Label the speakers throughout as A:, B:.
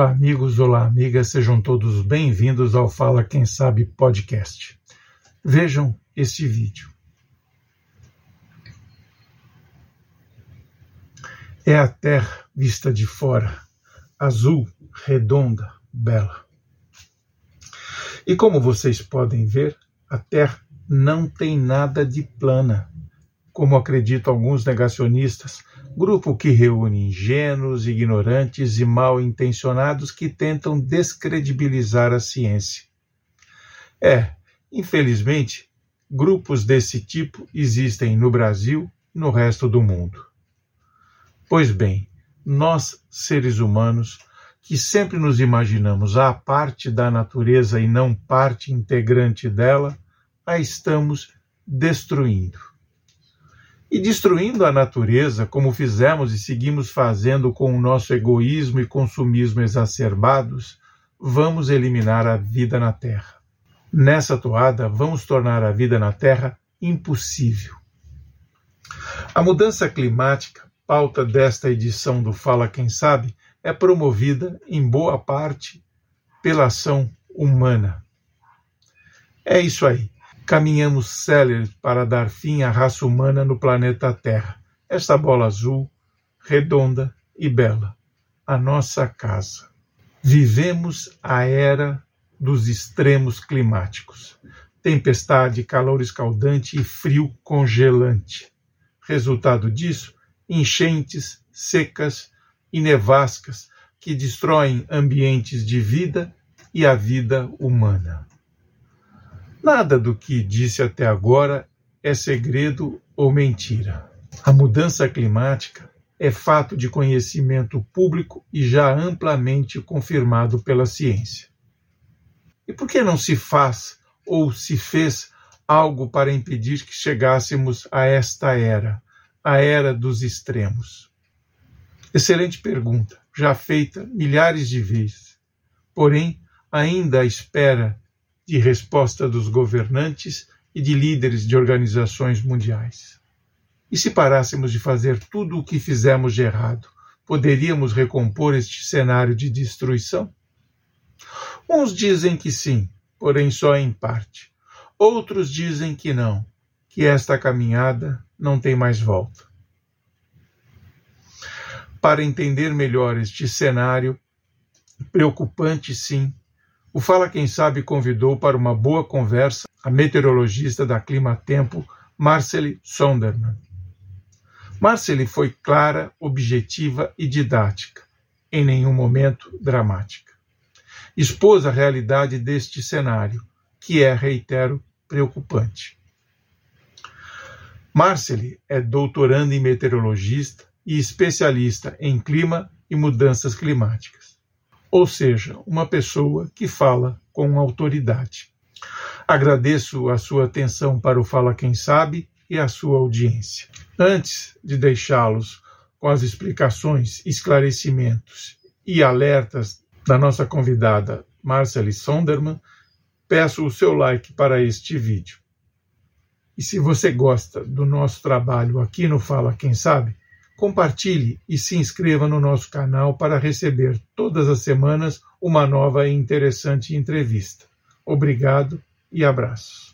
A: Olá, amigos, olá, amigas, sejam todos bem-vindos ao Fala Quem Sabe podcast. Vejam este vídeo. É a Terra vista de fora, azul, redonda, bela. E como vocês podem ver, a Terra não tem nada de plana, como acreditam alguns negacionistas grupo que reúne ingênuos, ignorantes e mal intencionados que tentam descredibilizar a ciência. É, infelizmente, grupos desse tipo existem no Brasil e no resto do mundo. Pois bem, nós, seres humanos, que sempre nos imaginamos à parte da natureza e não parte integrante dela, a estamos destruindo. E destruindo a natureza, como fizemos e seguimos fazendo com o nosso egoísmo e consumismo exacerbados, vamos eliminar a vida na Terra. Nessa toada, vamos tornar a vida na Terra impossível. A mudança climática, pauta desta edição do Fala Quem Sabe, é promovida, em boa parte, pela ação humana. É isso aí caminhamos céleres para dar fim à raça humana no planeta Terra. Esta bola azul, redonda e bela, a nossa casa. Vivemos a era dos extremos climáticos. Tempestade, calor escaldante e frio congelante. Resultado disso, enchentes, secas e nevascas que destroem ambientes de vida e a vida humana. Nada do que disse até agora é segredo ou mentira. A mudança climática é fato de conhecimento público e já amplamente confirmado pela ciência. E por que não se faz ou se fez algo para impedir que chegássemos a esta era, a era dos extremos? Excelente pergunta, já feita milhares de vezes. Porém, ainda à espera de resposta dos governantes e de líderes de organizações mundiais. E se parássemos de fazer tudo o que fizemos de errado, poderíamos recompor este cenário de destruição? Uns dizem que sim, porém só em parte. Outros dizem que não, que esta caminhada não tem mais volta. Para entender melhor este cenário, preocupante sim, o Fala Quem Sabe convidou para uma boa conversa a meteorologista da Clima Tempo, Marceli Sonderman. Marceli foi clara, objetiva e didática, em nenhum momento dramática. Expôs a realidade deste cenário, que é, reitero, preocupante. Marceli é doutoranda em meteorologista e especialista em clima e mudanças climáticas ou seja, uma pessoa que fala com autoridade. Agradeço a sua atenção para o Fala Quem Sabe e a sua audiência. Antes de deixá-los com as explicações, esclarecimentos e alertas da nossa convidada Marcele Sonderman, peço o seu like para este vídeo. E se você gosta do nosso trabalho aqui no Fala Quem Sabe, compartilhe e se inscreva no nosso canal para receber todas as semanas uma nova e interessante entrevista. Obrigado e abraços.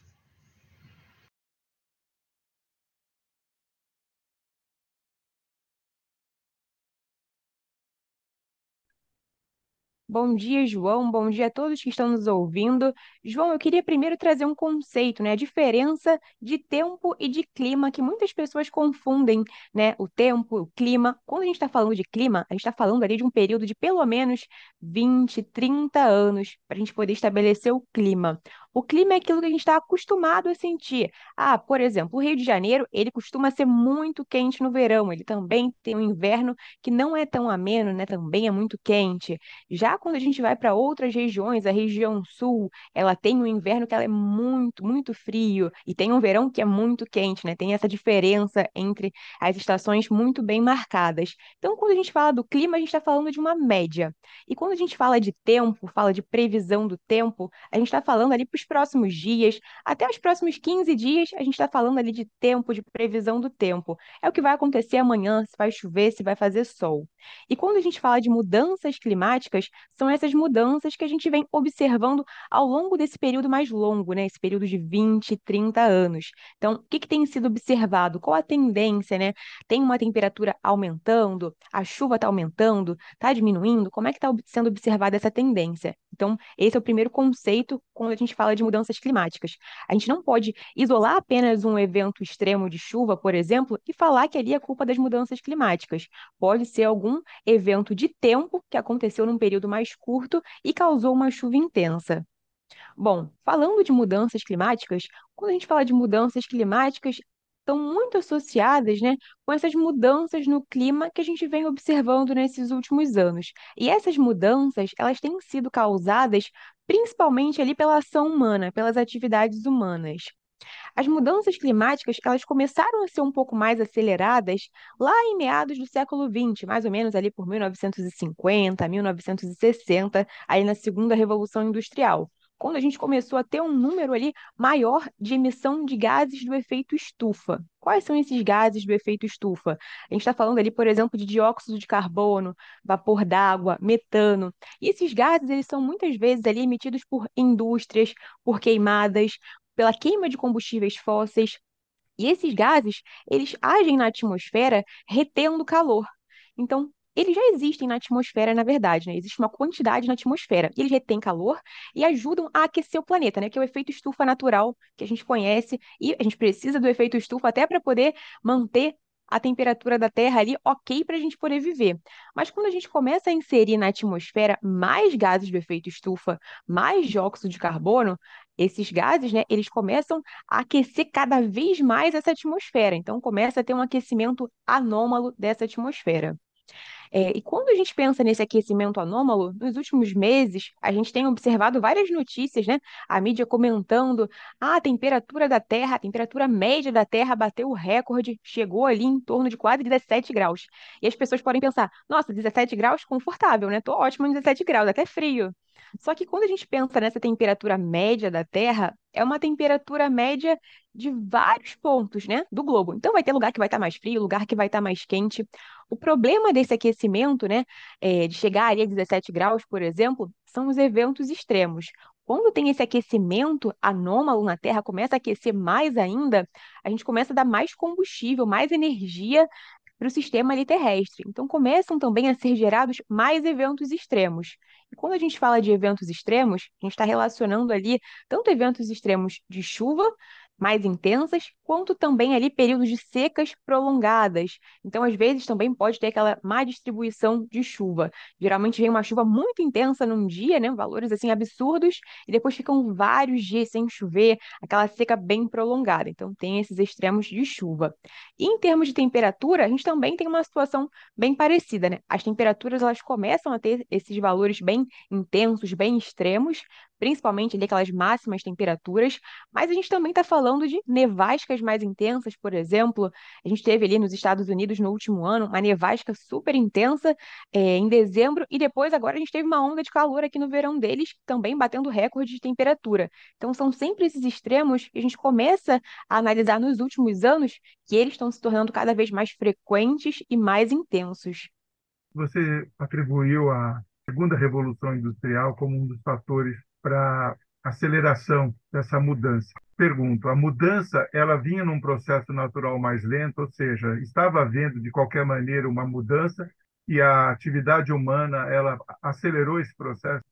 B: Bom dia, João. Bom dia a todos que estão nos ouvindo. João, eu queria primeiro trazer um conceito, né? A diferença de tempo e de clima, que muitas pessoas confundem, né? O tempo, o clima. Quando a gente está falando de clima, a gente está falando ali de um período de pelo menos 20, 30 anos para a gente poder estabelecer o clima. O clima é aquilo que a gente está acostumado a sentir. Ah, por exemplo, o Rio de Janeiro, ele costuma ser muito quente no verão. Ele também tem um inverno que não é tão ameno, né? Também é muito quente. Já quando a gente vai para outras regiões, a região sul, ela tem um inverno que ela é muito, muito frio e tem um verão que é muito quente, né? Tem essa diferença entre as estações muito bem marcadas. Então, quando a gente fala do clima, a gente está falando de uma média. E quando a gente fala de tempo, fala de previsão do tempo, a gente está falando ali para os próximos dias, até os próximos 15 dias, a gente está falando ali de tempo, de previsão do tempo. É o que vai acontecer amanhã, se vai chover, se vai fazer sol. E quando a gente fala de mudanças climáticas, são essas mudanças que a gente vem observando ao longo desse período mais longo, né? Esse período de 20, 30 anos. Então, o que, que tem sido observado? Qual a tendência, né? Tem uma temperatura aumentando, a chuva está aumentando, está diminuindo? Como é que está sendo observada essa tendência? Então, esse é o primeiro conceito quando a gente fala de mudanças climáticas. A gente não pode isolar apenas um evento extremo de chuva, por exemplo, e falar que ali é culpa das mudanças climáticas. Pode ser algum evento de tempo que aconteceu num período mais curto e causou uma chuva intensa. Bom, falando de mudanças climáticas, quando a gente fala de mudanças climáticas, estão muito associadas, né, com essas mudanças no clima que a gente vem observando nesses últimos anos. E essas mudanças, elas têm sido causadas principalmente ali pela ação humana, pelas atividades humanas. As mudanças climáticas, elas começaram a ser um pouco mais aceleradas lá em meados do século XX, mais ou menos ali por 1950, 1960, aí na segunda revolução industrial quando a gente começou a ter um número ali maior de emissão de gases do efeito estufa. Quais são esses gases do efeito estufa? A gente está falando ali, por exemplo, de dióxido de carbono, vapor d'água, metano. E esses gases, eles são muitas vezes ali emitidos por indústrias, por queimadas, pela queima de combustíveis fósseis. E esses gases, eles agem na atmosfera retendo calor. Então, eles já existem na atmosfera, na verdade, né? Existe uma quantidade na atmosfera. Eles retêm calor e ajudam a aquecer o planeta, né? Que é o efeito estufa natural que a gente conhece. E a gente precisa do efeito estufa até para poder manter a temperatura da Terra ali ok para a gente poder viver. Mas quando a gente começa a inserir na atmosfera mais gases do efeito estufa, mais dióxido de carbono, esses gases, né, eles começam a aquecer cada vez mais essa atmosfera. Então começa a ter um aquecimento anômalo dessa atmosfera. É, e quando a gente pensa nesse aquecimento anômalo, nos últimos meses, a gente tem observado várias notícias, né? A mídia comentando: ah, a temperatura da Terra, a temperatura média da Terra bateu o recorde, chegou ali em torno de quase 17 graus. E as pessoas podem pensar: nossa, 17 graus, confortável, né? Tô ótimo em 17 graus, até frio. Só que quando a gente pensa nessa temperatura média da Terra, é uma temperatura média de vários pontos, né, do globo. Então vai ter lugar que vai estar mais frio, lugar que vai estar mais quente. O problema desse aquecimento, né, é, de chegar ali a 17 graus, por exemplo, são os eventos extremos. Quando tem esse aquecimento anômalo na Terra, começa a aquecer mais ainda, a gente começa a dar mais combustível, mais energia para o sistema ali terrestre. Então começam também a ser gerados mais eventos extremos. E quando a gente fala de eventos extremos, a gente está relacionando ali tanto eventos extremos de chuva, mais intensas, quanto também ali períodos de secas prolongadas. Então, às vezes, também pode ter aquela má distribuição de chuva. Geralmente vem uma chuva muito intensa num dia, né? Valores assim absurdos, e depois ficam vários dias sem chover, aquela seca bem prolongada. Então, tem esses extremos de chuva. E em termos de temperatura, a gente também tem uma situação bem parecida, né? As temperaturas elas começam a ter esses valores bem intensos, bem extremos, principalmente ali aquelas máximas temperaturas, mas a gente também está falando de nevascas mais intensas, por exemplo. A gente teve ali nos Estados Unidos no último ano uma nevasca super intensa é, em dezembro, e depois agora a gente teve uma onda de calor aqui no verão deles, também batendo recorde de temperatura. Então são sempre esses extremos que a gente começa a analisar nos últimos anos que eles estão se tornando cada vez mais frequentes e mais intensos.
C: Você atribuiu a segunda revolução industrial como um dos fatores para aceleração dessa mudança. Pergunto, a mudança ela vinha num processo natural mais lento, ou seja, estava havendo de qualquer maneira uma mudança e a atividade humana ela acelerou esse processo?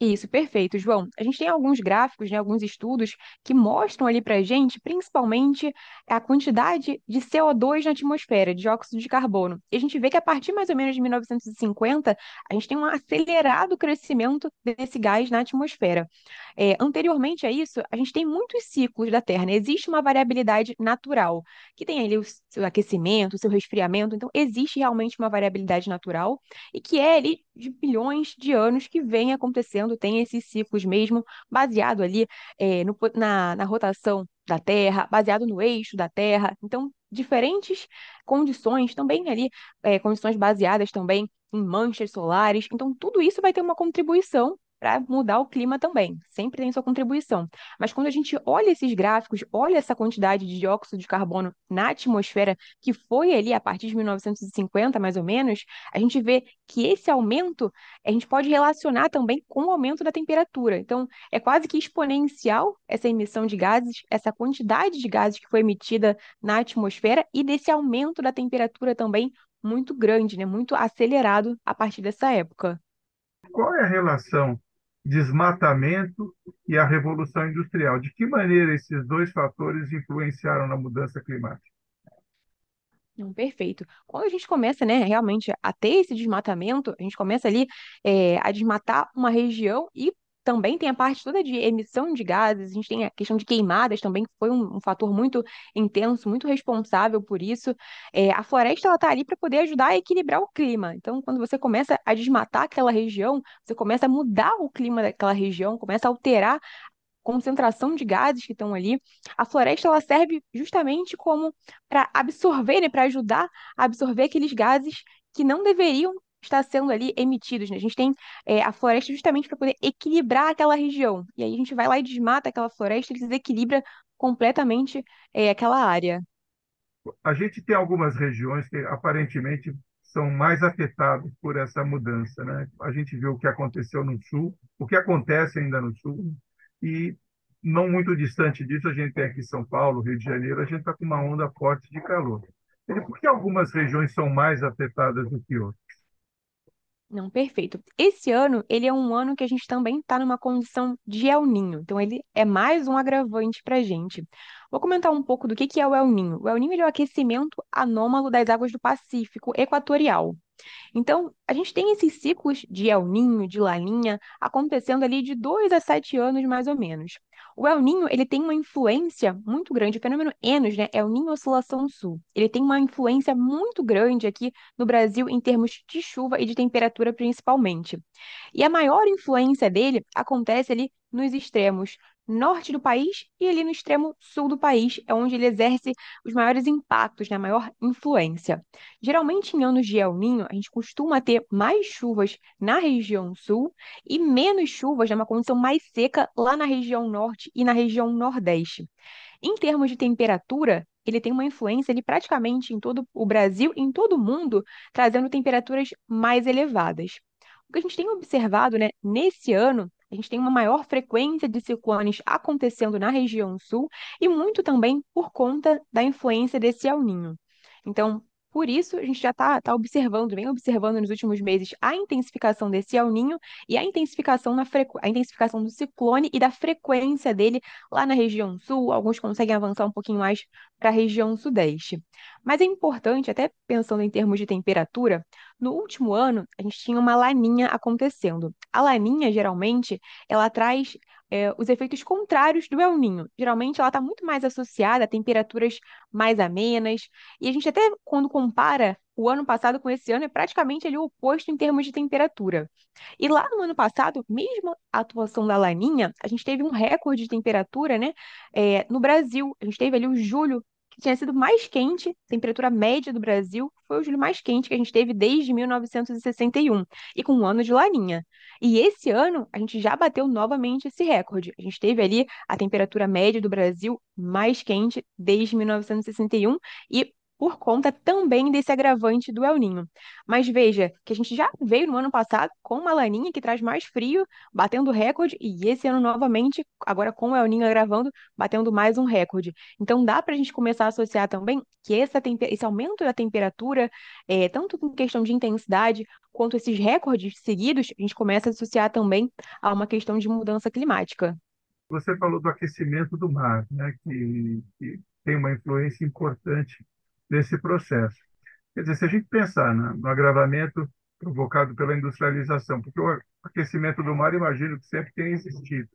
B: Isso, perfeito, João. A gente tem alguns gráficos, né, alguns estudos que mostram ali para a gente, principalmente, a quantidade de CO2 na atmosfera, de dióxido de carbono. E a gente vê que a partir mais ou menos de 1950, a gente tem um acelerado crescimento desse gás na atmosfera. É, anteriormente a isso, a gente tem muitos ciclos da Terra, né? Existe uma variabilidade natural, que tem ali o seu aquecimento, o seu resfriamento, então existe realmente uma variabilidade natural e que é ali de bilhões de anos que vem acontecendo, tem esses ciclos mesmo, baseado ali é, no, na, na rotação da Terra, baseado no eixo da Terra. Então, diferentes condições também ali, é, condições baseadas também em manchas solares. Então, tudo isso vai ter uma contribuição para mudar o clima também, sempre tem sua contribuição. Mas quando a gente olha esses gráficos, olha essa quantidade de dióxido de carbono na atmosfera que foi ali a partir de 1950, mais ou menos, a gente vê que esse aumento a gente pode relacionar também com o aumento da temperatura. Então, é quase que exponencial essa emissão de gases, essa quantidade de gases que foi emitida na atmosfera e desse aumento da temperatura também muito grande, né? Muito acelerado a partir dessa época.
C: Qual é a relação desmatamento e a revolução industrial? De que maneira esses dois fatores influenciaram na mudança climática?
B: Perfeito. Quando a gente começa, né, realmente a ter esse desmatamento, a gente começa ali é, a desmatar uma região e também tem a parte toda de emissão de gases, a gente tem a questão de queimadas também, que foi um, um fator muito intenso, muito responsável por isso. É, a floresta está ali para poder ajudar a equilibrar o clima. Então, quando você começa a desmatar aquela região, você começa a mudar o clima daquela região, começa a alterar concentração de gases que estão ali. A floresta ela serve justamente como para absorver, né, para ajudar a absorver aqueles gases que não deveriam está sendo ali emitidos, né? A gente tem é, a floresta justamente para poder equilibrar aquela região. E aí a gente vai lá e desmata aquela floresta e desequilibra completamente é, aquela área.
C: A gente tem algumas regiões que aparentemente são mais afetadas por essa mudança, né? A gente viu o que aconteceu no sul, o que acontece ainda no sul, e não muito distante disso, a gente tem aqui São Paulo, Rio de Janeiro, a gente está com uma onda forte de calor. Por que algumas regiões são mais afetadas do que outras?
B: Não, perfeito. Esse ano, ele é um ano que a gente também está numa condição de El Ninho. Então, ele é mais um agravante para a gente. Vou comentar um pouco do que que é o El Ninho. O El Ninho é o aquecimento anômalo das águas do Pacífico equatorial. Então, a gente tem esses ciclos de El Ninho, de Laninha, acontecendo ali de dois a sete anos, mais ou menos. O El Ninho, ele tem uma influência muito grande, o fenômeno Enos, né, El Ninho Oscilação Sul. Ele tem uma influência muito grande aqui no Brasil em termos de chuva e de temperatura principalmente. E a maior influência dele acontece ali nos extremos norte do país e ali no extremo sul do país é onde ele exerce os maiores impactos, né, a maior influência. Geralmente em anos de El Niño, a gente costuma ter mais chuvas na região sul e menos chuvas, né, uma condição mais seca lá na região norte e na região nordeste. Em termos de temperatura, ele tem uma influência ali praticamente em todo o Brasil, em todo o mundo, trazendo temperaturas mais elevadas. O que a gente tem observado, né, nesse ano a gente tem uma maior frequência de ciclones acontecendo na região sul e muito também por conta da influência desse El Niño. Então, por isso, a gente já está tá observando, vem observando nos últimos meses a intensificação desse El Niño e a intensificação, na frequ... a intensificação do ciclone e da frequência dele lá na região sul. Alguns conseguem avançar um pouquinho mais para a região sudeste. Mas é importante, até pensando em termos de temperatura, no último ano a gente tinha uma laninha acontecendo. A laninha, geralmente, ela traz é, os efeitos contrários do El Ninho. Geralmente ela está muito mais associada a temperaturas mais amenas, e a gente até quando compara o ano passado com esse ano é praticamente ali o oposto em termos de temperatura. E lá no ano passado, mesmo a atuação da Laninha, a gente teve um recorde de temperatura, né, é, no Brasil. A gente teve ali o julho tinha sido mais quente, temperatura média do Brasil, foi o julho mais quente que a gente teve desde 1961, e com um ano de laninha. E esse ano, a gente já bateu novamente esse recorde. A gente teve ali a temperatura média do Brasil mais quente desde 1961, e por conta também desse agravante do El Ninho. Mas veja que a gente já veio no ano passado com uma laninha que traz mais frio, batendo recorde, e esse ano novamente, agora com o El Ninho agravando, batendo mais um recorde. Então dá para a gente começar a associar também que essa esse aumento da temperatura, é, tanto em questão de intensidade, quanto esses recordes seguidos, a gente começa a associar também a uma questão de mudança climática.
C: Você falou do aquecimento do mar, né, que, que tem uma influência importante desse processo. Quer dizer, se a gente pensar né, no agravamento provocado pela industrialização, porque o aquecimento do mar, imagino que sempre tem existido.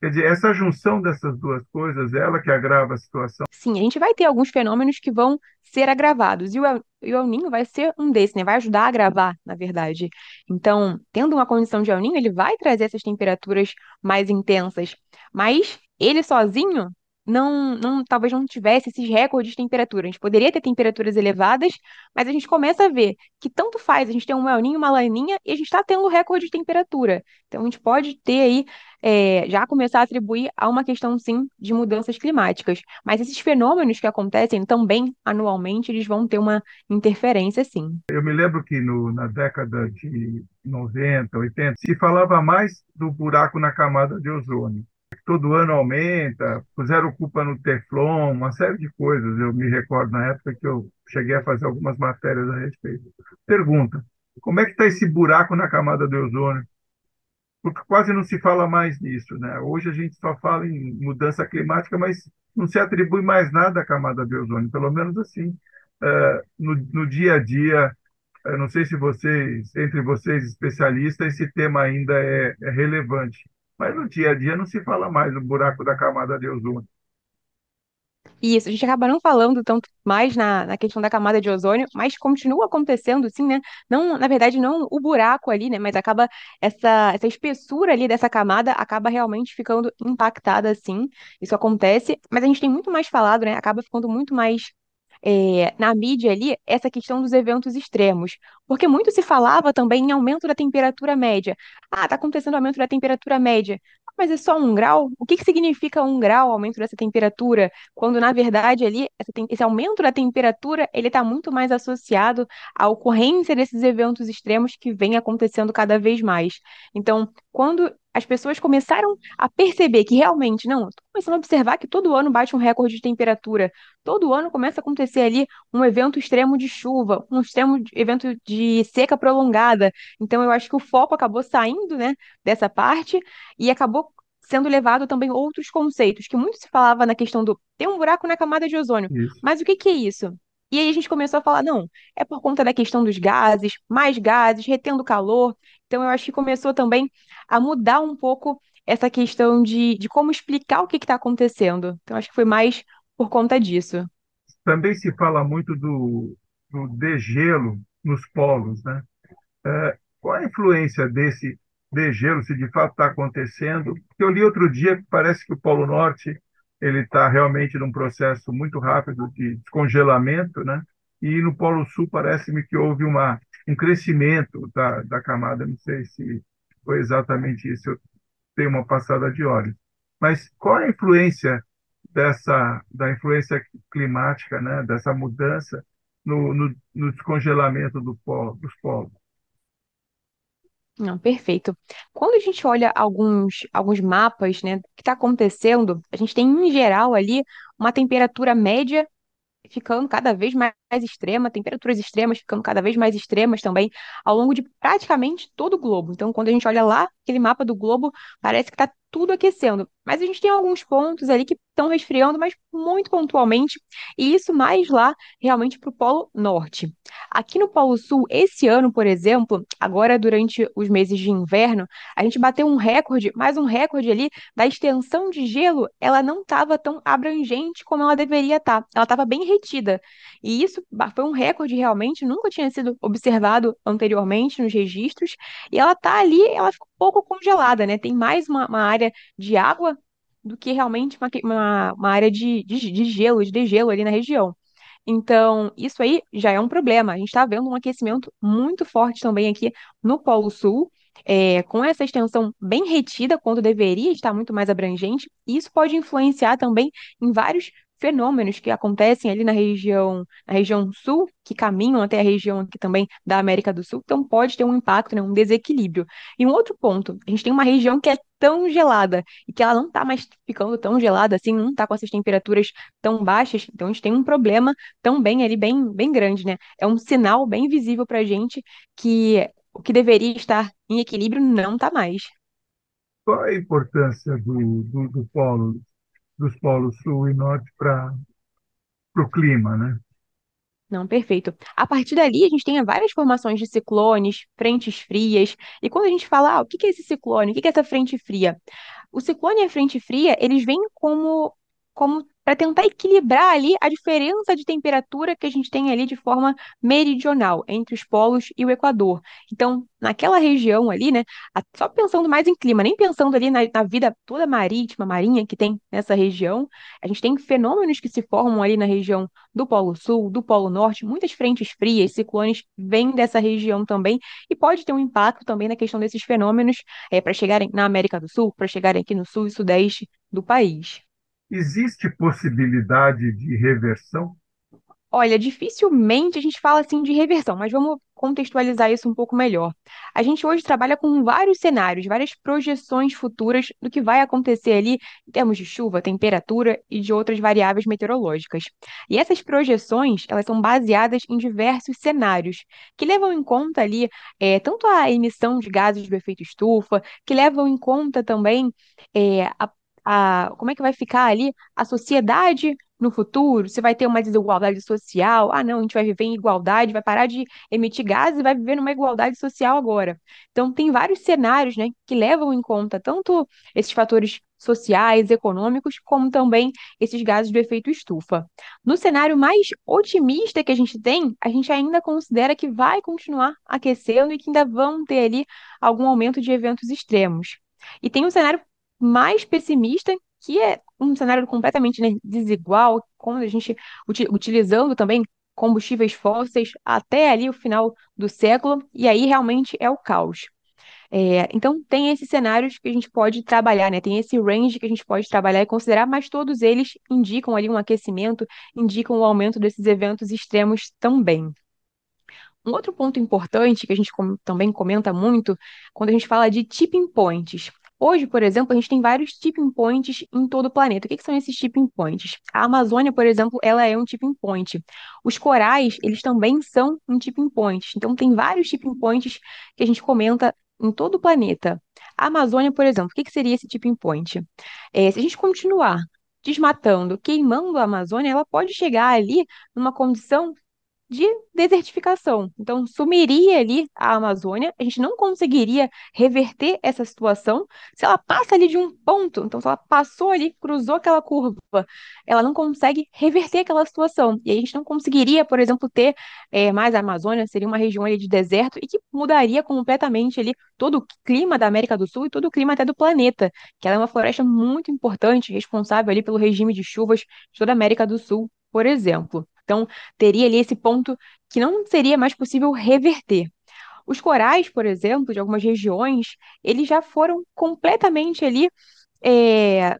C: Quer dizer, essa junção dessas duas coisas, ela que agrava a situação.
B: Sim, a gente vai ter alguns fenômenos que vão ser agravados, e o El, o El Ninho vai ser um desses, né? Vai ajudar a agravar, na verdade. Então, tendo uma condição de El Ninho, ele vai trazer essas temperaturas mais intensas, mas ele sozinho não, não, talvez não tivesse esses recordes de temperatura. A gente poderia ter temperaturas elevadas, mas a gente começa a ver que tanto faz, a gente tem um El uma Laninha, e a gente está tendo recorde de temperatura. Então a gente pode ter aí, é, já começar a atribuir a uma questão, sim, de mudanças climáticas. Mas esses fenômenos que acontecem também anualmente, eles vão ter uma interferência, sim.
C: Eu me lembro que no, na década de 90, 80, se falava mais do buraco na camada de ozônio todo ano aumenta, puseram culpa no Teflon, uma série de coisas. Eu me recordo na época que eu cheguei a fazer algumas matérias a respeito. Pergunta: como é que está esse buraco na camada do ozônio? Porque quase não se fala mais nisso, né? Hoje a gente só fala em mudança climática, mas não se atribui mais nada à camada de ozônio, pelo menos assim, uh, no, no dia a dia. Eu não sei se vocês, entre vocês especialistas, esse tema ainda é, é relevante mas no dia a dia não se fala mais do buraco da camada de ozônio.
B: Isso, a gente acaba não falando tanto mais na, na questão da camada de ozônio, mas continua acontecendo, sim, né? Não, na verdade, não o buraco ali, né? Mas acaba essa, essa espessura ali dessa camada acaba realmente ficando impactada, sim. Isso acontece, mas a gente tem muito mais falado, né? Acaba ficando muito mais é, na mídia ali essa questão dos eventos extremos, porque muito se falava também em aumento da temperatura média. Ah, está acontecendo aumento da temperatura média. Mas é só um grau? O que que significa um grau aumento dessa temperatura? Quando, na verdade, ali, esse aumento da temperatura, ele está muito mais associado à ocorrência desses eventos extremos que vem acontecendo cada vez mais. Então, quando as pessoas começaram a perceber que realmente, não, estou começando a observar que todo ano bate um recorde de temperatura, todo ano começa a acontecer ali um evento extremo de chuva, um extremo de, evento de seca prolongada. Então, eu acho que o foco acabou saindo, né, dessa parte e acabou sendo levado também outros conceitos, que muito se falava na questão do tem um buraco na camada de ozônio.
C: Isso.
B: Mas o que que é isso? E aí a gente começou a falar, não, é por conta da questão dos gases, mais gases, retendo calor. Então eu acho que começou também a mudar um pouco essa questão de, de como explicar o que está acontecendo. Então acho que foi mais por conta disso.
C: Também se fala muito do, do degelo nos polos, né? É, qual a influência desse degelo, se de fato está acontecendo? Eu li outro dia que parece que o Polo Norte ele está realmente num processo muito rápido de descongelamento, né? E no Polo Sul parece-me que houve uma, um crescimento da, da camada, não sei se foi exatamente isso, eu tenho uma passada de olhos. Mas qual a influência dessa, da influência climática, né? Dessa mudança no, no, no descongelamento do polo, dos polos?
B: Não, perfeito. Quando a gente olha alguns, alguns mapas, né, do que está acontecendo, a gente tem, em geral, ali uma temperatura média ficando cada vez mais extrema, temperaturas extremas ficando cada vez mais extremas também, ao longo de praticamente todo o globo. Então, quando a gente olha lá, aquele mapa do globo, parece que está tudo aquecendo. Mas a gente tem alguns pontos ali que estão resfriando, mas muito pontualmente, e isso mais lá realmente para o Polo Norte. Aqui no Polo Sul, esse ano, por exemplo, agora durante os meses de inverno, a gente bateu um recorde, mais um recorde ali da extensão de gelo, ela não estava tão abrangente como ela deveria estar. Tá. Ela estava bem retida. E isso foi um recorde realmente, nunca tinha sido observado anteriormente nos registros, e ela está ali, ela ficou um pouco congelada, né? Tem mais uma, uma área de água do que realmente uma, uma, uma área de, de, de gelo, de degelo ali na região. Então, isso aí já é um problema. A gente está vendo um aquecimento muito forte também aqui no Polo Sul, é, com essa extensão bem retida, quando deveria estar muito mais abrangente. E isso pode influenciar também em vários fenômenos que acontecem ali na região, na região sul, que caminham até a região aqui também da América do Sul, então pode ter um impacto, né, um desequilíbrio. E um outro ponto, a gente tem uma região que é tão gelada e que ela não está mais ficando tão gelada assim, não está com essas temperaturas tão baixas, então a gente tem um problema também ali bem, bem grande, né? É um sinal bem visível para a gente que o que deveria estar em equilíbrio não está mais.
C: Qual a importância do, do, do polo dos polos sul e norte para o clima, né?
B: Não, perfeito. A partir dali, a gente tem várias formações de ciclones, frentes frias. E quando a gente fala, ah, o que é esse ciclone? O que é essa frente fria? O ciclone e a frente fria, eles vêm como, como para tentar equilibrar ali a diferença de temperatura que a gente tem ali de forma meridional entre os polos e o Equador. Então, naquela região ali, né, só pensando mais em clima, nem pensando ali na, na vida toda marítima, marinha que tem nessa região, a gente tem fenômenos que se formam ali na região do Polo Sul, do Polo Norte, muitas frentes frias, ciclones vêm dessa região também e pode ter um impacto também na questão desses fenômenos é, para chegarem na América do Sul, para chegarem aqui no sul e sudeste do país.
C: Existe possibilidade de reversão?
B: Olha, dificilmente a gente fala assim de reversão, mas vamos contextualizar isso um pouco melhor. A gente hoje trabalha com vários cenários, várias projeções futuras do que vai acontecer ali em termos de chuva, temperatura e de outras variáveis meteorológicas. E essas projeções, elas são baseadas em diversos cenários que levam em conta ali é, tanto a emissão de gases do efeito estufa, que levam em conta também é, a a, como é que vai ficar ali a sociedade no futuro? Se vai ter uma desigualdade social? Ah, não, a gente vai viver em igualdade, vai parar de emitir gases e vai viver numa igualdade social agora. Então, tem vários cenários, né, que levam em conta tanto esses fatores sociais, econômicos, como também esses gases do efeito estufa. No cenário mais otimista que a gente tem, a gente ainda considera que vai continuar aquecendo e que ainda vão ter ali algum aumento de eventos extremos. E tem um cenário mais pessimista, que é um cenário completamente né, desigual, com a gente utilizando também combustíveis fósseis até ali o final do século, e aí realmente é o caos. É, então, tem esses cenários que a gente pode trabalhar, né? Tem esse range que a gente pode trabalhar e considerar, mas todos eles indicam ali um aquecimento, indicam o aumento desses eventos extremos também. Um outro ponto importante que a gente também comenta muito quando a gente fala de tipping points. Hoje, por exemplo, a gente tem vários tipping points em todo o planeta. O que, que são esses tipping points? A Amazônia, por exemplo, ela é um tipping point. Os corais, eles também são um tipping point. Então, tem vários tipping points que a gente comenta em todo o planeta. A Amazônia, por exemplo, o que, que seria esse tipping point? É, se a gente continuar desmatando, queimando a Amazônia, ela pode chegar ali numa condição de desertificação. Então, sumiria ali a Amazônia, a gente não conseguiria reverter essa situação se ela passa ali de um ponto. Então, se ela passou ali, cruzou aquela curva, ela não consegue reverter aquela situação. E a gente não conseguiria, por exemplo, ter é, mais a Amazônia, seria uma região ali de deserto e que mudaria completamente ali todo o clima da América do Sul e todo o clima até do planeta, que ela é uma floresta muito importante, responsável ali pelo regime de chuvas de toda a América do Sul, por exemplo. Então, teria ali esse ponto que não seria mais possível reverter. Os corais, por exemplo, de algumas regiões, eles já foram completamente ali. É...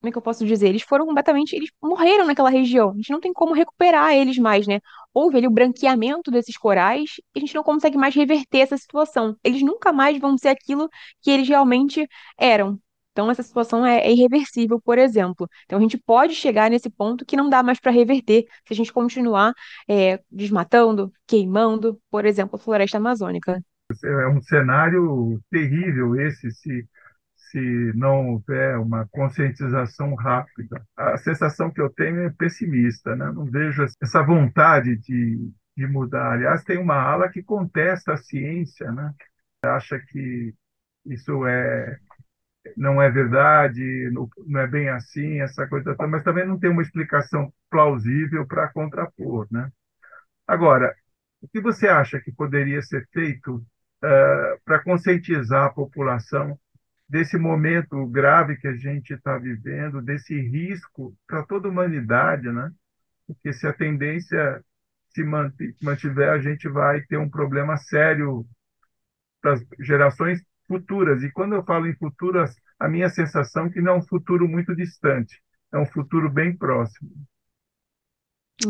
B: Como é que eu posso dizer? Eles foram completamente. Eles morreram naquela região. A gente não tem como recuperar eles mais, né? Houve ali o branqueamento desses corais e a gente não consegue mais reverter essa situação. Eles nunca mais vão ser aquilo que eles realmente eram. Então, essa situação é, é irreversível, por exemplo. Então, a gente pode chegar nesse ponto que não dá mais para reverter se a gente continuar é, desmatando, queimando, por exemplo, a floresta amazônica.
C: É um cenário terrível esse, se, se não houver uma conscientização rápida. A sensação que eu tenho é pessimista, né? não vejo essa vontade de, de mudar. Aliás, tem uma ala que contesta a ciência, né? acha que isso é não é verdade, não é bem assim, essa coisa mas também não tem uma explicação plausível para contrapor, né? Agora, o que você acha que poderia ser feito uh, para conscientizar a população desse momento grave que a gente está vivendo, desse risco para toda a humanidade, né? Porque se a tendência se mantiver, a gente vai ter um problema sério para as gerações futuras. E quando eu falo em futuras, a minha sensação é que não é um futuro muito distante, é um futuro bem próximo.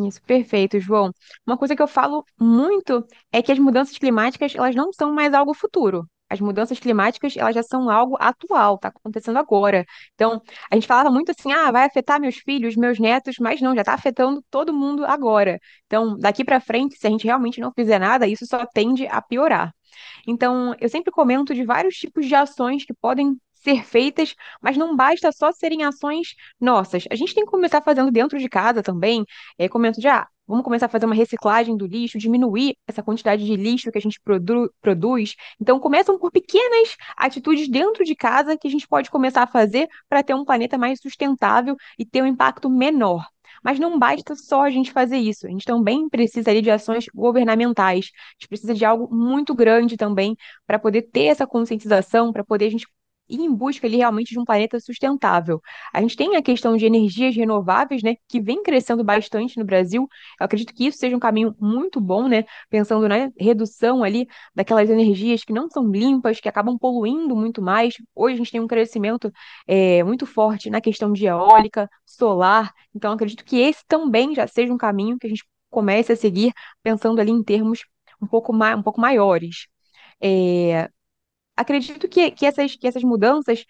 B: Isso, perfeito, João. Uma coisa que eu falo muito é que as mudanças climáticas, elas não são mais algo futuro. As mudanças climáticas, elas já são algo atual, está acontecendo agora. Então, a gente falava muito assim, ah, vai afetar meus filhos, meus netos, mas não, já está afetando todo mundo agora. Então, daqui para frente, se a gente realmente não fizer nada, isso só tende a piorar. Então, eu sempre comento de vários tipos de ações que podem ser feitas, mas não basta só serem ações nossas. A gente tem que começar fazendo dentro de casa também. É, comento de, ah, vamos começar a fazer uma reciclagem do lixo, diminuir essa quantidade de lixo que a gente produ produz. Então, começam por pequenas atitudes dentro de casa que a gente pode começar a fazer para ter um planeta mais sustentável e ter um impacto menor. Mas não basta só a gente fazer isso, a gente também precisa ali de ações governamentais, a gente precisa de algo muito grande também para poder ter essa conscientização, para poder a gente ir em busca ali realmente de um planeta sustentável. A gente tem a questão de energias renováveis, né, que vem crescendo bastante no Brasil. Eu acredito que isso seja um caminho muito bom, né, pensando na redução ali daquelas energias que não são limpas, que acabam poluindo muito mais. Hoje a gente tem um crescimento é, muito forte na questão de eólica, solar. Então acredito que esse também já seja um caminho que a gente comece a seguir pensando ali em termos um pouco, mais, um pouco maiores. É, acredito que, que, essas, que essas mudanças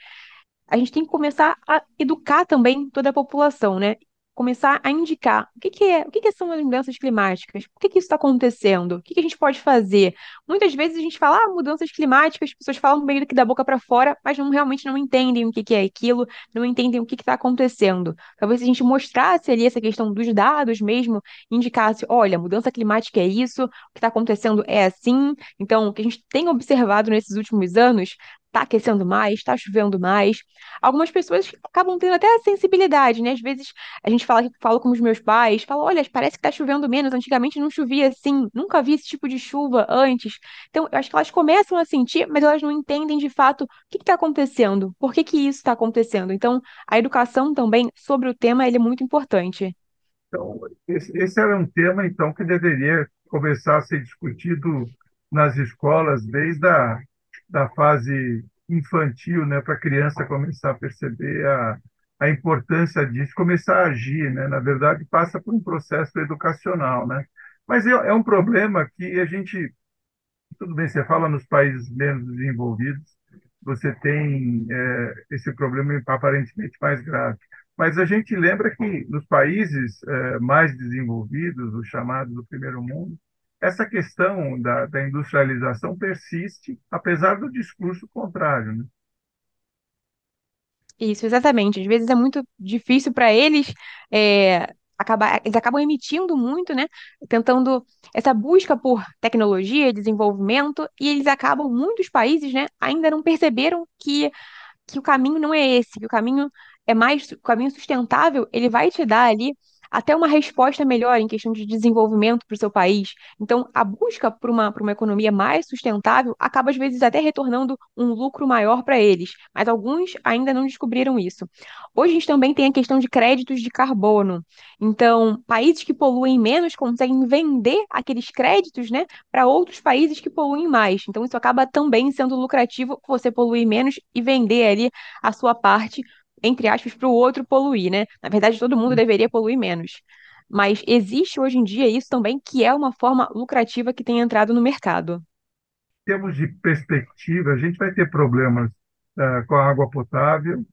B: a gente tem que começar a educar também toda a população, né? Começar a indicar o que, que é, o que, que são as mudanças climáticas, por que, que isso está acontecendo, o que, que a gente pode fazer. Muitas vezes a gente fala, ah, mudanças climáticas, as pessoas falam meio que da boca para fora, mas não, realmente não entendem o que, que é aquilo, não entendem o que está acontecendo. Talvez se a gente mostrasse ali essa questão dos dados mesmo, indicasse, olha, mudança climática é isso, o que está acontecendo é assim. Então, o que a gente tem observado nesses últimos anos tá aquecendo mais, tá chovendo mais. Algumas pessoas acabam tendo até a sensibilidade, né? Às vezes a gente fala, fala com os meus pais, fala, olha, parece que tá chovendo menos, antigamente não chovia assim, nunca vi esse tipo de chuva antes. Então, eu acho que elas começam a sentir, mas elas não entendem de fato o que está acontecendo, por que que isso está acontecendo. Então, a educação também sobre o tema, ele é muito importante.
C: Então, esse era um tema, então, que deveria começar a ser discutido nas escolas desde a da fase infantil, né, para a criança começar a perceber a, a importância disso, começar a agir, né? Na verdade, passa por um processo educacional, né? Mas é, é um problema que a gente, tudo bem, você fala nos países menos desenvolvidos, você tem é, esse problema aparentemente mais grave. Mas a gente lembra que nos países é, mais desenvolvidos, os chamados do primeiro mundo, essa questão da, da industrialização persiste, apesar do discurso contrário. Né?
B: Isso, exatamente. Às vezes é muito difícil para eles é, acabar, eles acabam emitindo muito, né? Tentando essa busca por tecnologia, desenvolvimento, e eles acabam, muitos países, né, ainda não perceberam que, que o caminho não é esse, que o caminho é mais, caminho sustentável, ele vai te dar ali até uma resposta melhor em questão de desenvolvimento para o seu país. Então, a busca por uma, por uma economia mais sustentável acaba, às vezes, até retornando um lucro maior para eles, mas alguns ainda não descobriram isso. Hoje, a gente também tem a questão de créditos de carbono. Então, países que poluem menos conseguem vender aqueles créditos né, para outros países que poluem mais. Então, isso acaba também sendo lucrativo você poluir menos e vender ali a sua parte entre aspas, para o outro poluir, né? Na verdade, todo mundo deveria poluir menos. Mas existe hoje em dia isso também, que é uma forma lucrativa que tem entrado no mercado.
C: Em termos de perspectiva, a gente vai ter problemas uh, com a água potável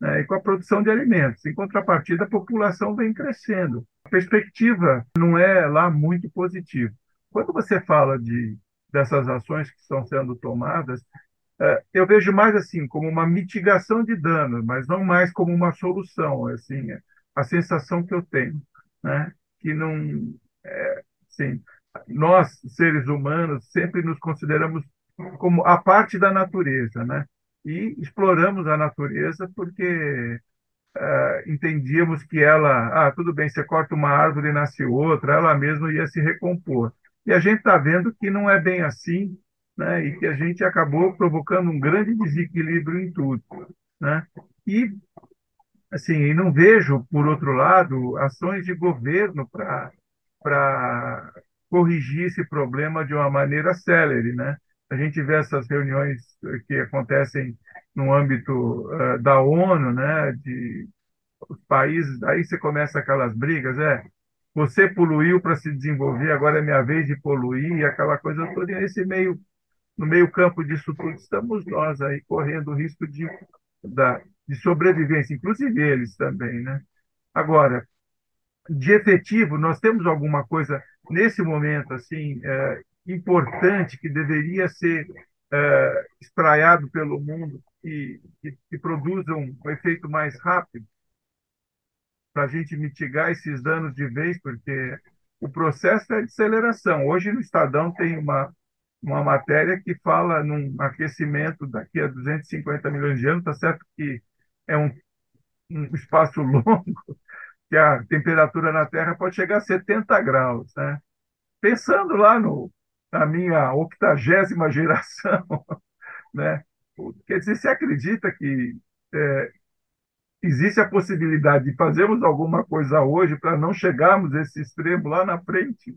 C: né, e com a produção de alimentos. Em contrapartida, a população vem crescendo. A perspectiva não é lá muito positiva. Quando você fala de, dessas ações que estão sendo tomadas, eu vejo mais assim como uma mitigação de dano, mas não mais como uma solução. Assim, é a sensação que eu tenho, né? Que não, é, sim, nós seres humanos sempre nos consideramos como a parte da natureza, né? E exploramos a natureza porque Uh, entendíamos que ela, ah, tudo bem, você corta uma árvore e nasce outra, ela mesma ia se recompor. E a gente está vendo que não é bem assim, né, e que a gente acabou provocando um grande desequilíbrio em tudo. Né? E, assim, não vejo, por outro lado, ações de governo para corrigir esse problema de uma maneira célere. Né? A gente vê essas reuniões que acontecem no âmbito uh, da ONU, né, de os países, aí você começa aquelas brigas, é, você poluiu para se desenvolver, agora é minha vez de poluir, e aquela coisa toda, esse meio no meio campo disso tudo estamos nós aí correndo o risco de, da, de sobrevivência, inclusive eles também, né? Agora, de efetivo, nós temos alguma coisa nesse momento assim é, importante que deveria ser é, espraiado pelo mundo e que, produza um efeito mais rápido para a gente mitigar esses danos de vez, porque o processo é de aceleração. Hoje no Estadão tem uma, uma matéria que fala num aquecimento daqui a 250 milhões de anos, está certo que é um, um espaço longo, que a temperatura na Terra pode chegar a 70 graus. Né? Pensando lá no, na minha octagésima geração, né? quer dizer, você acredita que é, existe a possibilidade de fazermos alguma coisa hoje para não chegarmos a esse extremo lá na frente?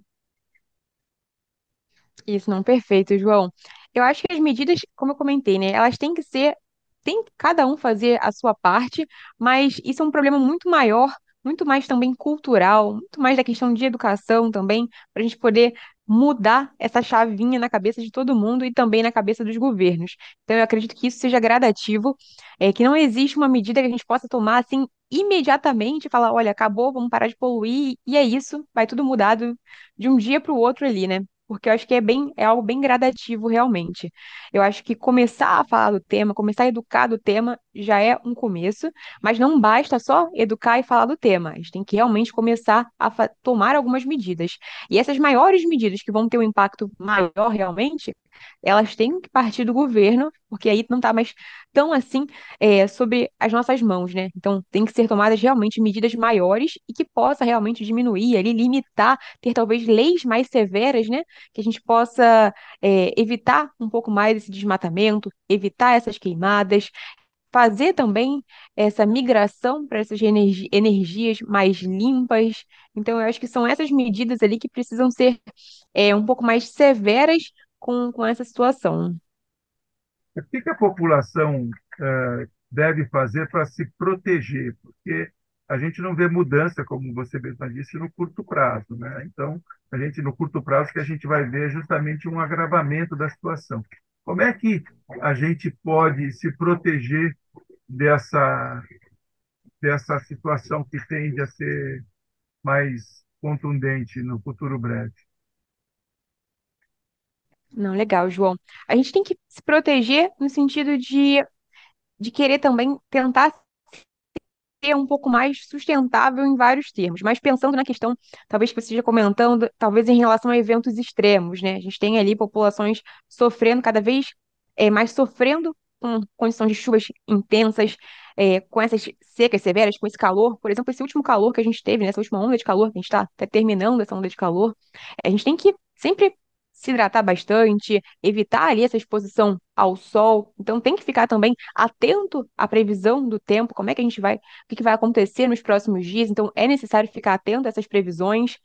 B: Isso, não, perfeito, João. Eu acho que as medidas, como eu comentei, né, elas têm que ser, tem que cada um fazer a sua parte, mas isso é um problema muito maior, muito mais também cultural, muito mais da questão de educação também, para a gente poder mudar essa chavinha na cabeça de todo mundo e também na cabeça dos governos. Então, eu acredito que isso seja gradativo, é, que não existe uma medida que a gente possa tomar assim imediatamente, falar, olha, acabou, vamos parar de poluir, e é isso, vai tudo mudado de um dia para o outro ali, né? Porque eu acho que é bem, é algo bem gradativo realmente. Eu acho que começar a falar do tema, começar a educar do tema já é um começo, mas não basta só educar e falar do tema. A gente tem que realmente começar a tomar algumas medidas. E essas maiores medidas que vão ter um impacto maior realmente, elas têm que partir do governo, porque aí não está mais tão assim é, sobre as nossas mãos, né? Então tem que ser tomadas realmente medidas maiores e que possa realmente diminuir, ali, limitar, ter talvez leis mais severas, né? Que a gente possa é, evitar um pouco mais esse desmatamento, evitar essas queimadas, fazer também essa migração para essas energi energias mais limpas. Então, eu acho que são essas medidas ali que precisam ser é, um pouco mais severas com, com essa situação.
C: O que a população uh, deve fazer para se proteger? Porque a gente não vê mudança, como você mesma disse, no curto prazo. Né? Então, a gente, no curto prazo, que a gente vai ver justamente um agravamento da situação. Como é que a gente pode se proteger dessa, dessa situação que tende a ser mais contundente no futuro breve?
B: Não, legal, João. A gente tem que se proteger no sentido de, de querer também tentar ser um pouco mais sustentável em vários termos, mas pensando na questão, talvez que você esteja comentando, talvez em relação a eventos extremos, né? A gente tem ali populações sofrendo cada vez é, mais sofrendo com condições de chuvas intensas, é, com essas secas severas, com esse calor. Por exemplo, esse último calor que a gente teve, nessa última onda de calor, que a gente está tá terminando essa onda de calor, a gente tem que sempre se hidratar bastante, evitar ali essa exposição ao sol. Então tem que ficar também atento à previsão do tempo, como é que a gente vai, o que, vai acontecer nos próximos dias. Então é necessário ficar atento a essas previsões.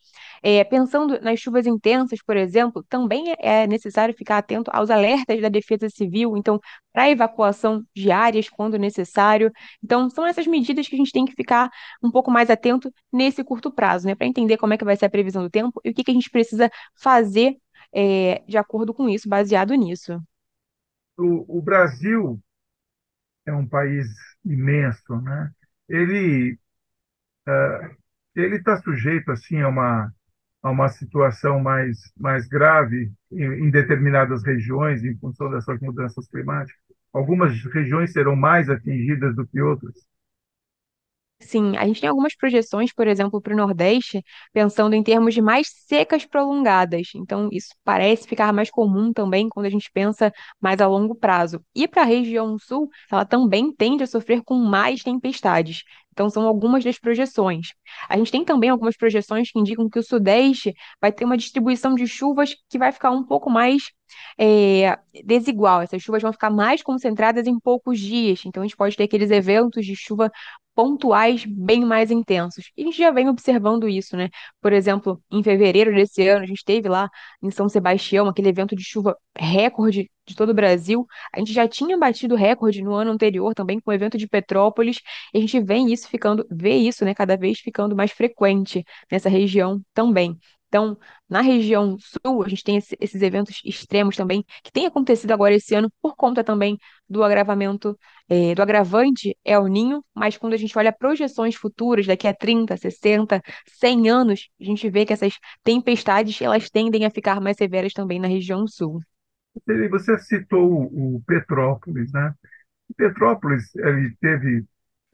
B: É, pensando nas chuvas intensas, por exemplo, também é necessário ficar atento aos alertas da Defesa Civil. Então para evacuação de áreas quando necessário. Então são essas medidas que a gente tem que ficar um pouco mais atento nesse curto prazo, né, para entender como é que vai ser a previsão do tempo e o que, que a gente precisa fazer é, de acordo com isso, baseado nisso.
C: O, o Brasil é um país imenso, né? Ele uh, ele está sujeito assim a uma a uma situação mais mais grave em, em determinadas regiões em função dessas mudanças climáticas. Algumas regiões serão mais atingidas do que outras.
B: Sim, a gente tem algumas projeções, por exemplo, para o Nordeste, pensando em termos de mais secas prolongadas. Então, isso parece ficar mais comum também quando a gente pensa mais a longo prazo. E para a região sul, ela também tende a sofrer com mais tempestades. Então, são algumas das projeções. A gente tem também algumas projeções que indicam que o Sudeste vai ter uma distribuição de chuvas que vai ficar um pouco mais é, desigual. Essas chuvas vão ficar mais concentradas em poucos dias. Então, a gente pode ter aqueles eventos de chuva pontuais bem mais intensos. E a gente já vem observando isso, né? Por exemplo, em fevereiro desse ano, a gente teve lá em São Sebastião aquele evento de chuva recorde de todo o Brasil. A gente já tinha batido recorde no ano anterior também com o evento de Petrópolis. E a gente vem isso ficando, vê isso, né, cada vez ficando mais frequente nessa região também. Então, na região sul, a gente tem esse, esses eventos extremos também, que tem acontecido agora esse ano por conta também do agravamento, é, do agravante El Ninho, mas quando a gente olha projeções futuras, daqui a 30, 60, 100 anos, a gente vê que essas tempestades, elas tendem a ficar mais severas também na região sul.
C: Você citou o Petrópolis, né? O Petrópolis, ele teve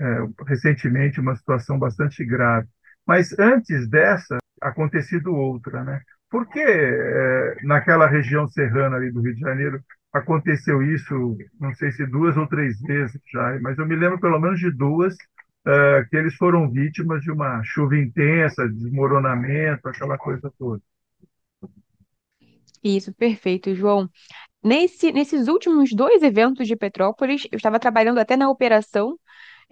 C: é, recentemente uma situação bastante grave, mas antes dessa, acontecido outra, né? Por que é, naquela região serrana ali do Rio de Janeiro aconteceu isso, não sei se duas ou três vezes já, mas eu me lembro pelo menos de duas, uh, que eles foram vítimas de uma chuva intensa, desmoronamento, aquela coisa toda.
B: Isso, perfeito, João. Nesse, nesses últimos dois eventos de Petrópolis, eu estava trabalhando até na operação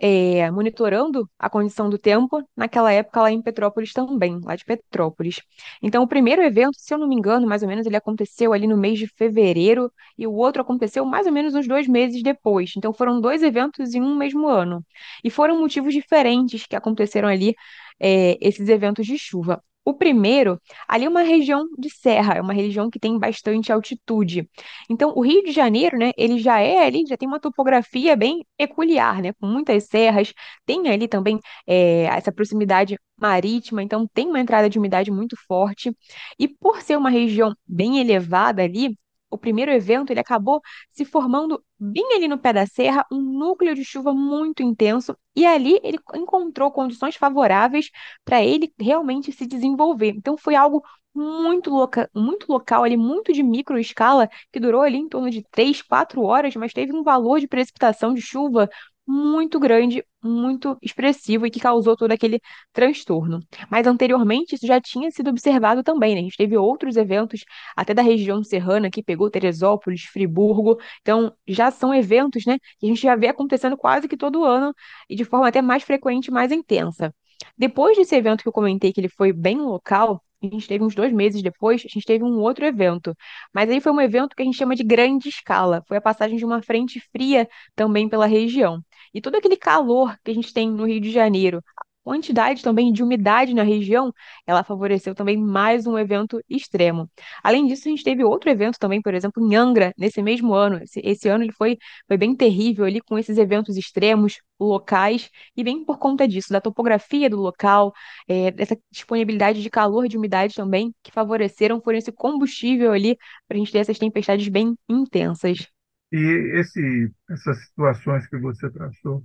B: é, monitorando a condição do tempo naquela época lá em Petrópolis também, lá de Petrópolis. Então, o primeiro evento, se eu não me engano, mais ou menos, ele aconteceu ali no mês de fevereiro e o outro aconteceu mais ou menos uns dois meses depois. Então, foram dois eventos em um mesmo ano. E foram motivos diferentes que aconteceram ali, é, esses eventos de chuva. O primeiro, ali é uma região de serra, é uma região que tem bastante altitude. Então, o Rio de Janeiro, né, ele já é ali, já tem uma topografia bem peculiar, né, com muitas serras, tem ali também é, essa proximidade marítima, então tem uma entrada de umidade muito forte. E por ser uma região bem elevada ali, o primeiro evento ele acabou se formando bem ali no pé da serra, um núcleo de chuva muito intenso, e ali ele encontrou condições favoráveis para ele realmente se desenvolver. Então foi algo muito loca, muito local ali, muito de micro escala, que durou ali em torno de 3, 4 horas, mas teve um valor de precipitação de chuva muito grande, muito expressivo e que causou todo aquele transtorno. Mas anteriormente isso já tinha sido observado também, né? A gente teve outros eventos até da região serrana que pegou Teresópolis, Friburgo. Então, já são eventos, né, que a gente já vê acontecendo quase que todo ano e de forma até mais frequente, mais intensa. Depois desse evento que eu comentei que ele foi bem local, a gente teve uns dois meses depois, a gente teve um outro evento. Mas aí foi um evento que a gente chama de grande escala. Foi a passagem de uma frente fria também pela região. E todo aquele calor que a gente tem no Rio de Janeiro, quantidade também de umidade na região, ela favoreceu também mais um evento extremo. Além disso, a gente teve outro evento também, por exemplo, em Angra, nesse mesmo ano. Esse, esse ano ele foi, foi bem terrível ali com esses eventos extremos, locais, e bem por conta disso, da topografia do local, é, dessa disponibilidade de calor de umidade também, que favoreceram, foram esse combustível ali para a gente ter essas tempestades bem intensas.
C: E esse, essas situações que você traçou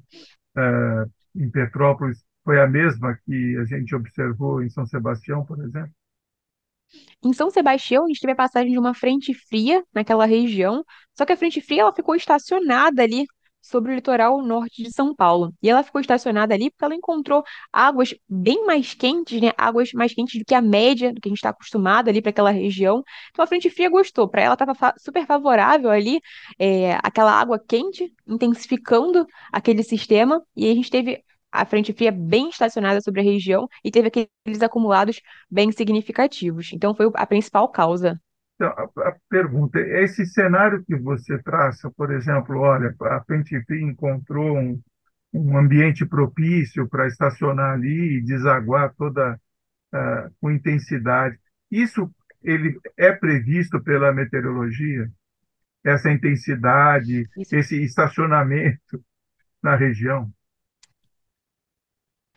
C: é, em Petrópolis foi a mesma que a gente observou em São Sebastião, por exemplo?
B: Em São Sebastião, a gente teve a passagem de uma frente fria naquela região, só que a frente fria ela ficou estacionada ali sobre o litoral norte de São Paulo. E ela ficou estacionada ali porque ela encontrou águas bem mais quentes, né? Águas mais quentes do que a média, do que a gente está acostumado ali para aquela região. Então a frente fria gostou. Para ela estava fa super favorável ali, é, aquela água quente, intensificando aquele sistema. E a gente teve a frente fria bem estacionada sobre a região e teve aqueles acumulados bem significativos. Então, foi a principal causa.
C: Então, a, a pergunta, esse cenário que você traça, por exemplo, olha, a fria encontrou um, um ambiente propício para estacionar ali e desaguar toda uh, com intensidade. Isso ele é previsto pela meteorologia? Essa intensidade, Isso. esse estacionamento na região?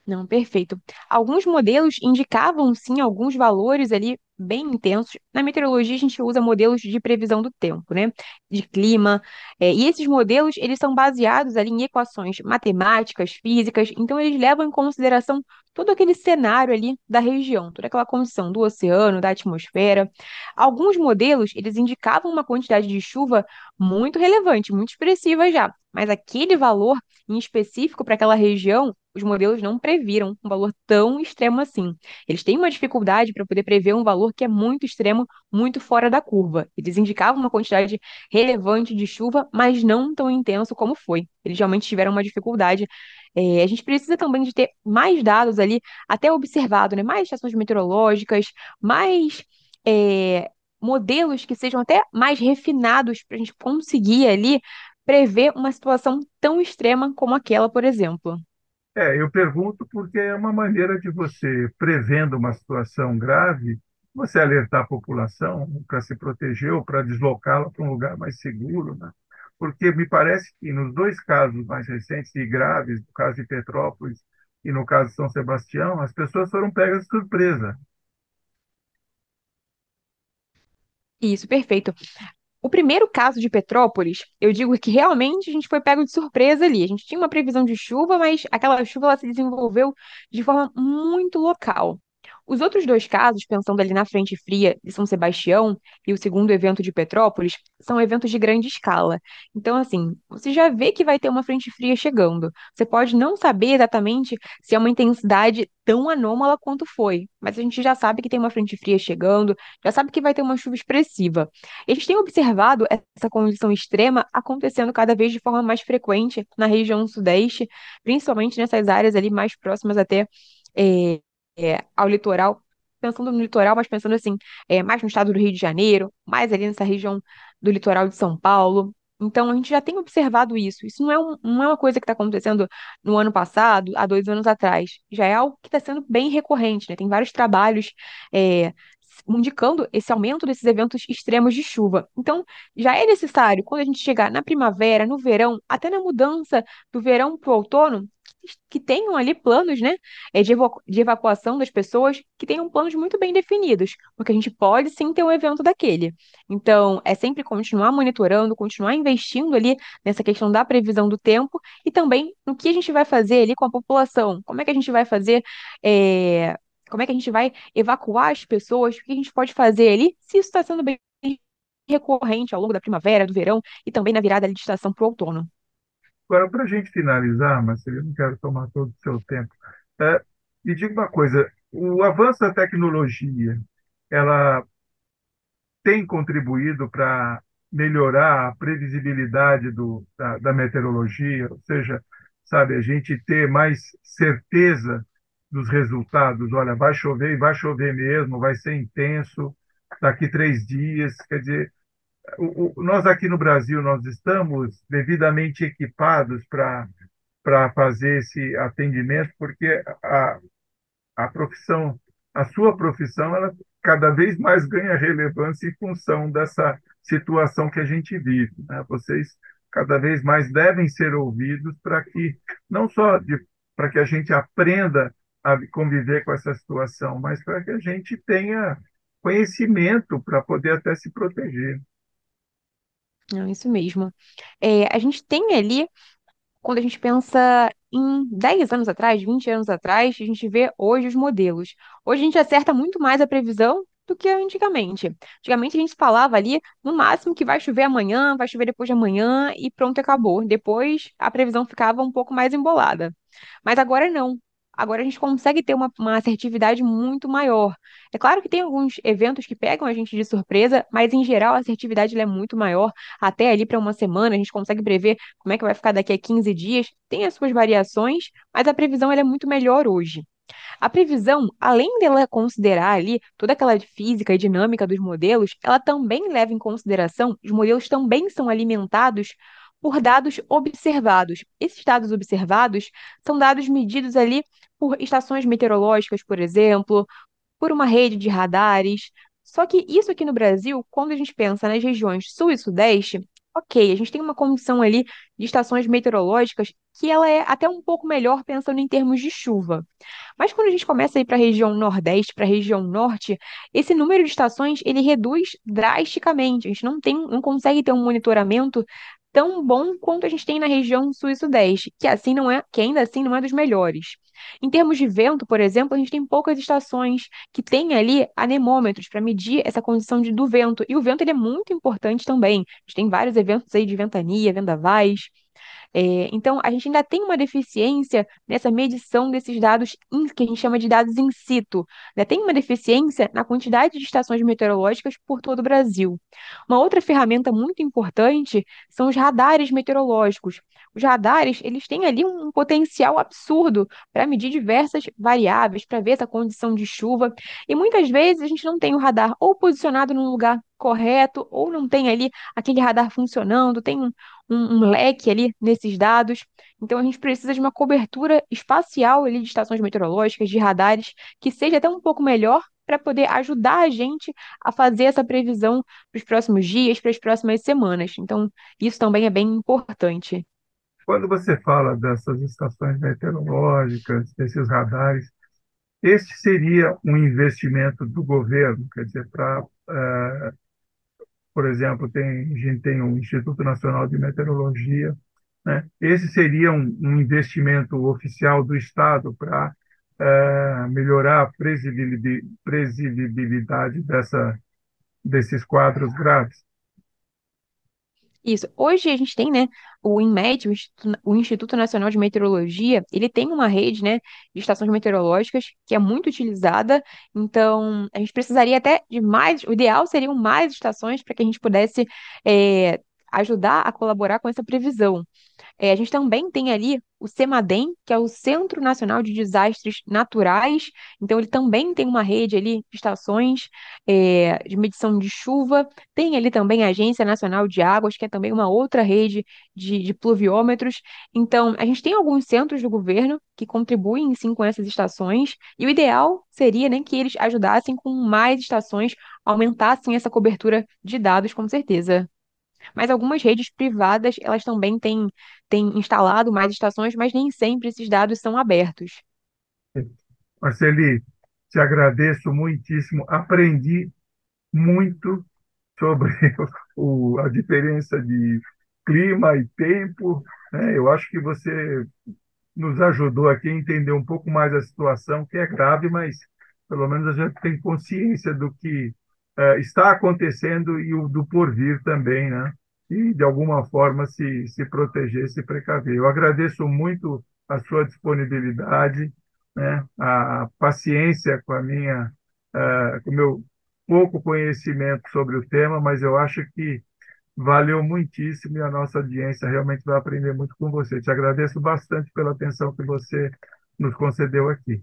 B: Não, perfeito. Alguns modelos indicavam sim alguns valores ali bem intensos. Na meteorologia, a gente usa modelos de previsão do tempo, né? De clima. É, e esses modelos, eles são baseados ali em equações matemáticas, físicas. Então, eles levam em consideração todo aquele cenário ali da região, toda aquela condição do oceano, da atmosfera. Alguns modelos, eles indicavam uma quantidade de chuva muito relevante, muito expressiva já. Mas aquele valor em específico para aquela região, os modelos não previram um valor tão extremo assim. Eles têm uma dificuldade para poder prever um valor que é muito extremo, muito fora da curva. Eles indicavam uma quantidade relevante de chuva, mas não tão intenso como foi. Eles realmente tiveram uma dificuldade. É, a gente precisa também de ter mais dados ali, até observado, né? Mais estações meteorológicas, mais é, modelos que sejam até mais refinados para a gente conseguir ali prever uma situação tão extrema como aquela, por exemplo.
C: É, eu pergunto porque é uma maneira de você, prevendo uma situação grave, você alertar a população para se proteger ou para deslocá-la para um lugar mais seguro, né? Porque me parece que nos dois casos mais recentes e graves, no caso de Petrópolis e no caso de São Sebastião, as pessoas foram pegas de surpresa.
B: Isso, perfeito. O primeiro caso de Petrópolis, eu digo que realmente a gente foi pego de surpresa ali. A gente tinha uma previsão de chuva, mas aquela chuva ela se desenvolveu de forma muito local. Os outros dois casos, pensando ali na frente fria de São Sebastião e o segundo evento de Petrópolis, são eventos de grande escala. Então, assim, você já vê que vai ter uma frente fria chegando. Você pode não saber exatamente se é uma intensidade tão anômala quanto foi, mas a gente já sabe que tem uma frente fria chegando, já sabe que vai ter uma chuva expressiva. E gente tem observado essa condição extrema acontecendo cada vez de forma mais frequente na região sudeste, principalmente nessas áreas ali mais próximas até. É, é, ao litoral, pensando no litoral, mas pensando assim, é, mais no estado do Rio de Janeiro, mais ali nessa região do litoral de São Paulo. Então, a gente já tem observado isso. Isso não é, um, não é uma coisa que está acontecendo no ano passado, há dois anos atrás. Já é algo que está sendo bem recorrente, né? Tem vários trabalhos é, indicando esse aumento desses eventos extremos de chuva. Então, já é necessário, quando a gente chegar na primavera, no verão, até na mudança do verão para o outono, que tenham ali planos, né, é, de, evacu de evacuação das pessoas, que tenham planos muito bem definidos, porque a gente pode sim ter um evento daquele. Então, é sempre continuar monitorando, continuar investindo ali nessa questão da previsão do tempo e também no que a gente vai fazer ali com a população, como é que a gente vai fazer. É, como é que a gente vai evacuar as pessoas? O que a gente pode fazer ali se isso está sendo bem recorrente ao longo da primavera, do verão e também na virada de estação para o outono?
C: Agora, para a gente finalizar, Marcelo, eu não quero tomar todo o seu tempo, é, me diga uma coisa: o avanço da tecnologia, ela tem contribuído para melhorar a previsibilidade do, da, da meteorologia, ou seja, sabe, a gente ter mais certeza dos resultados. Olha, vai chover e vai chover mesmo, vai ser intenso daqui três dias. Quer dizer, nós aqui no Brasil nós estamos devidamente equipados para para fazer esse atendimento, porque a, a profissão, a sua profissão, ela cada vez mais ganha relevância em função dessa situação que a gente vive. Né? Vocês cada vez mais devem ser ouvidos para que não só para que a gente aprenda a conviver com essa situação, mas para que a gente tenha conhecimento para poder até se proteger.
B: Não, isso mesmo. É, a gente tem ali, quando a gente pensa em 10 anos atrás, 20 anos atrás, a gente vê hoje os modelos. Hoje a gente acerta muito mais a previsão do que antigamente. Antigamente a gente falava ali, no máximo, que vai chover amanhã, vai chover depois de amanhã e pronto, acabou. Depois a previsão ficava um pouco mais embolada. Mas agora não. Agora a gente consegue ter uma, uma assertividade muito maior. É claro que tem alguns eventos que pegam a gente de surpresa, mas em geral a assertividade é muito maior. Até ali para uma semana, a gente consegue prever como é que vai ficar daqui a 15 dias. Tem as suas variações, mas a previsão é muito melhor hoje. A previsão, além dela considerar ali toda aquela física e dinâmica dos modelos, ela também leva em consideração, os modelos também são alimentados por dados observados. Esses dados observados são dados medidos ali por estações meteorológicas, por exemplo, por uma rede de radares. Só que isso aqui no Brasil, quando a gente pensa nas regiões sul e sudeste, ok, a gente tem uma condição ali de estações meteorológicas que ela é até um pouco melhor pensando em termos de chuva. Mas quando a gente começa a ir para a região nordeste, para a região norte, esse número de estações ele reduz drasticamente. A gente não tem, não consegue ter um monitoramento tão bom quanto a gente tem na região sul e sudeste, que assim não é, que ainda assim não é dos melhores. Em termos de vento, por exemplo, a gente tem poucas estações que têm ali anemômetros para medir essa condição de, do vento. E o vento ele é muito importante também. A gente tem vários eventos aí de ventania, vendavais. É, então, a gente ainda tem uma deficiência nessa medição desses dados in, que a gente chama de dados in situ. Né? Tem uma deficiência na quantidade de estações meteorológicas por todo o Brasil. Uma outra ferramenta muito importante são os radares meteorológicos. Os radares, eles têm ali um potencial absurdo para medir diversas variáveis, para ver essa condição de chuva. E muitas vezes a gente não tem o radar ou posicionado num lugar correto, ou não tem ali aquele radar funcionando, tem um, um, um, leque ali nesses dados. Então a gente precisa de uma cobertura espacial ali de estações meteorológicas, de radares, que seja até um pouco melhor para poder ajudar a gente a fazer essa previsão para os próximos dias, para as próximas semanas. Então, isso também é bem importante.
C: Quando você fala dessas estações meteorológicas, desses radares, este seria um investimento do governo, quer dizer, para uh, por exemplo, tem, a gente tem o Instituto Nacional de Meteorologia. Né? Esse seria um, um investimento oficial do Estado para eh, melhorar a previsibilidade dessa, desses quadros graves?
B: Isso. Hoje a gente tem, né, o INMET, o Instituto, o Instituto Nacional de Meteorologia, ele tem uma rede, né, de estações meteorológicas que é muito utilizada. Então, a gente precisaria até de mais, o ideal seriam mais estações para que a gente pudesse, eh, ajudar a colaborar com essa previsão. É, a gente também tem ali o CEMADEM, que é o Centro Nacional de Desastres Naturais. Então, ele também tem uma rede ali de estações é, de medição de chuva. Tem ali também a Agência Nacional de Águas, que é também uma outra rede de, de pluviômetros. Então, a gente tem alguns centros do governo que contribuem, sim, com essas estações. E o ideal seria, né, que eles ajudassem com mais estações, aumentassem essa cobertura de dados, com certeza. Mas algumas redes privadas, elas também têm, têm instalado mais estações, mas nem sempre esses dados são abertos.
C: Marceli, te agradeço muitíssimo. Aprendi muito sobre o, a diferença de clima e tempo. né? Eu acho que você nos ajudou aqui a entender um pouco mais a situação, que é grave, mas pelo menos a gente tem consciência do que eh, está acontecendo e o do porvir também, né? E de alguma forma se, se proteger, se precaver. Eu agradeço muito a sua disponibilidade, né? A paciência com a minha, eh, com o meu pouco conhecimento sobre o tema, mas eu acho que valeu muitíssimo e a nossa audiência realmente vai aprender muito com você. Te agradeço bastante pela atenção que você nos concedeu aqui.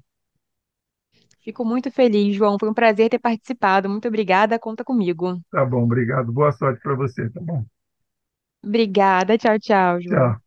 B: Fico muito feliz, João. Foi um prazer ter participado. Muito obrigada. Conta comigo.
C: Tá bom, obrigado. Boa sorte para você, tá bom?
B: Obrigada. Tchau, tchau, João.
C: Tchau.